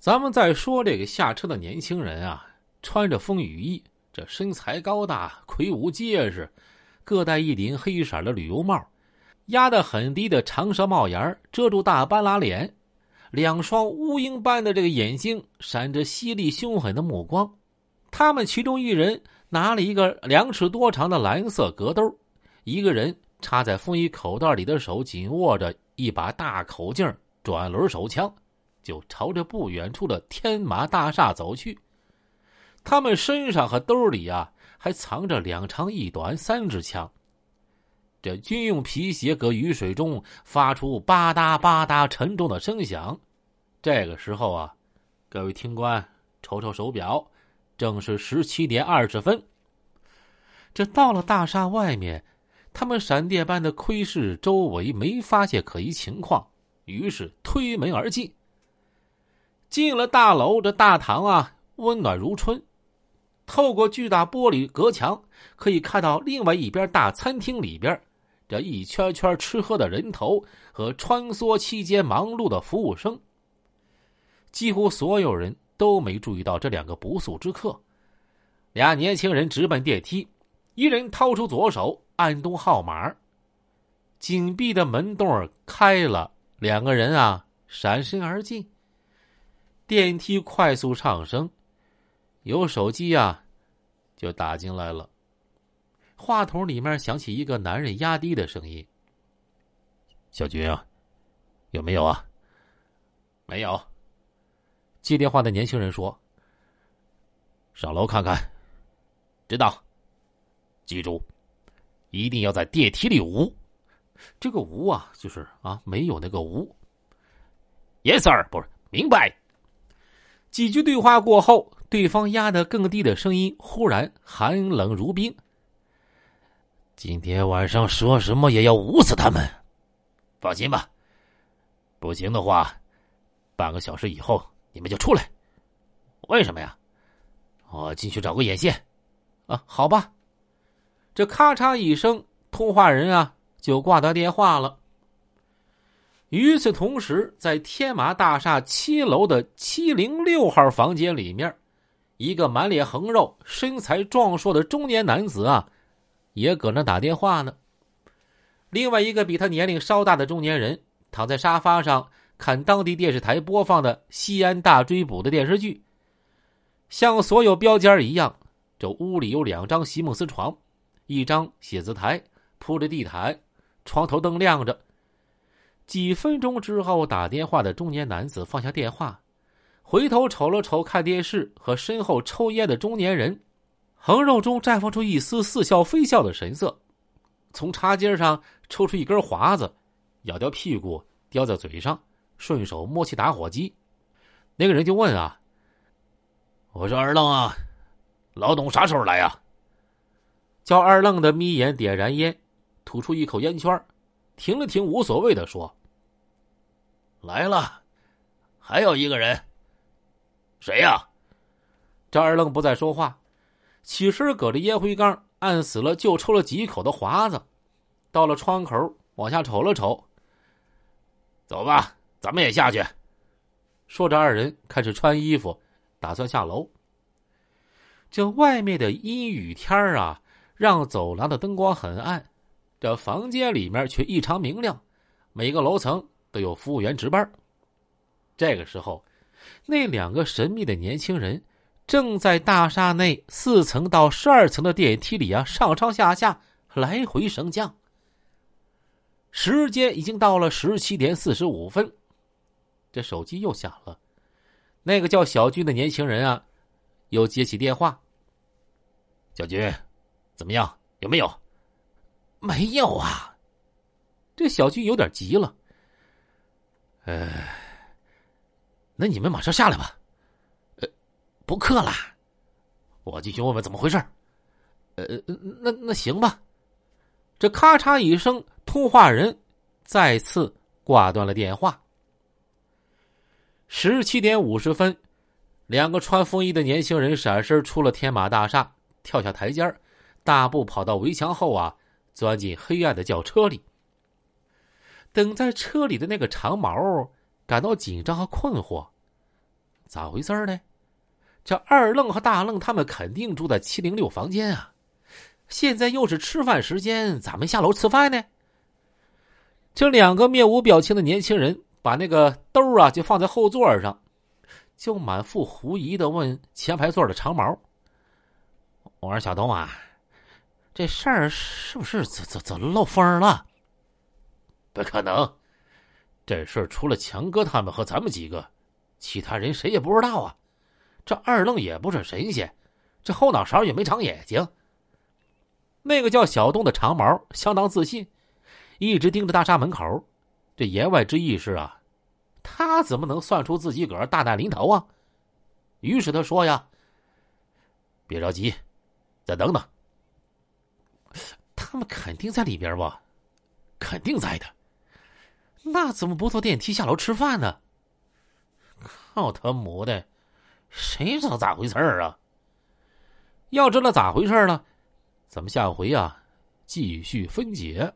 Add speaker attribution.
Speaker 1: 咱们再说这个下车的年轻人啊，穿着风雨衣，这身材高大，魁梧结实，各戴一顶黑色的旅游帽，压得很低的长舌帽檐遮住大半拉脸，两双乌鹰般的这个眼睛闪着犀利凶狠的目光。他们其中一人拿了一个两尺多长的蓝色格兜，一个人插在风衣口袋里的手紧握着一把大口径转轮手枪。就朝着不远处的天马大厦走去。他们身上和兜里啊，还藏着两长一短三支枪。这军用皮鞋搁雨水中发出吧嗒吧嗒沉重的声响。这个时候啊，各位听官，瞅瞅手表，正是十七点二十分。这到了大厦外面，他们闪电般的窥视周围，没发现可疑情况，于是推门而进。进了大楼，这大堂啊，温暖如春。透过巨大玻璃隔墙，可以看到另外一边大餐厅里边，这一圈圈吃喝的人头和穿梭期间忙碌的服务生。几乎所有人都没注意到这两个不速之客。俩年轻人直奔电梯，一人掏出左手按动号码，紧闭的门洞开了，两个人啊闪身而进。电梯快速上升，有手机呀，就打进来了。话筒里面响起一个男人压低的声音：“
Speaker 2: 小军啊，有没有啊？
Speaker 1: 没有。”接电话的年轻人说：“
Speaker 2: 上楼看看。”
Speaker 1: 知道。
Speaker 2: 记住，一定要在电梯里无。
Speaker 1: 这个无啊，就是啊，没有那个无。
Speaker 2: Yes sir，不是，明白。
Speaker 1: 几句对话过后，对方压得更低的声音忽然寒冷如冰：“
Speaker 2: 今天晚上说什么也要捂死他们。放心吧，不行的话，半个小时以后你们就出来。为什么呀？我进去找个眼线。
Speaker 1: 啊，好吧。”这咔嚓一声，通话人啊就挂断电话了。与此同时，在天马大厦七楼的七零六号房间里面，一个满脸横肉、身材壮硕的中年男子啊，也搁那打电话呢。另外一个比他年龄稍大的中年人躺在沙发上看当地电视台播放的《西安大追捕》的电视剧。像所有标间一样，这屋里有两张席梦思床，一张写字台，铺着地毯，床头灯亮着。几分钟之后，打电话的中年男子放下电话，回头瞅了瞅看电视和身后抽烟的中年人，横肉中绽放出一丝似笑非笑的神色，从茶几上抽出一根华子，咬掉屁股叼在嘴上，顺手摸起打火机。那个人就问啊：“
Speaker 2: 我说二愣啊，老董啥时候来呀？”
Speaker 1: 叫二愣的眯眼点燃烟，吐出一口烟圈，停了停，无所谓的说。
Speaker 2: 来了，还有一个人。谁呀？
Speaker 1: 张二愣不再说话，起身搁着烟灰缸按死了就抽了几口的华子，到了窗口往下瞅了瞅。
Speaker 2: 走吧，咱们也下去。
Speaker 1: 说着，二人开始穿衣服，打算下楼。这外面的阴雨天啊，让走廊的灯光很暗，这房间里面却异常明亮，每个楼层。都有服务员值班。这个时候，那两个神秘的年轻人正在大厦内四层到十二层的电梯里啊，上上下下来回升降。时间已经到了十七点四十五分，这手机又响了。那个叫小军的年轻人啊，又接起电话：“
Speaker 2: 小军，怎么样？有没有？
Speaker 1: 没有啊。”这小军有点急了。
Speaker 2: 呃，那你们马上下来吧。
Speaker 1: 呃，不客了，
Speaker 2: 我进去问问怎么回事。
Speaker 1: 呃，那那行吧。这咔嚓一声，通话人再次挂断了电话。十七点五十分，两个穿风衣的年轻人闪身出了天马大厦，跳下台阶大步跑到围墙后啊，钻进黑暗的轿车里。等在车里的那个长毛感到紧张和困惑，咋回事呢？这二愣和大愣他们肯定住在七零六房间啊，现在又是吃饭时间，咋没下楼吃饭呢？这两个面无表情的年轻人把那个兜啊就放在后座上，就满腹狐疑的问前排座的长毛：“我说小东啊，这事儿是不是怎怎怎漏风了？”“
Speaker 2: 不可能，这事儿除了强哥他们和咱们几个，其他人谁也不知道啊。”这二愣也不是神仙，这后脑勺也没长眼睛。
Speaker 1: 那个叫小东的长毛相当自信，一直盯着大厦门口。这言外之意是啊，他怎么能算出自己个儿大难临头啊？于是他说呀：“
Speaker 2: 别着急，再等等。
Speaker 1: 他们肯定在里边吧？肯定在的。那怎么不坐电梯下楼吃饭呢？
Speaker 2: 靠他母的！”谁知道咋回事儿啊？
Speaker 1: 要知道咋回事儿呢？咱们下回啊继续分解。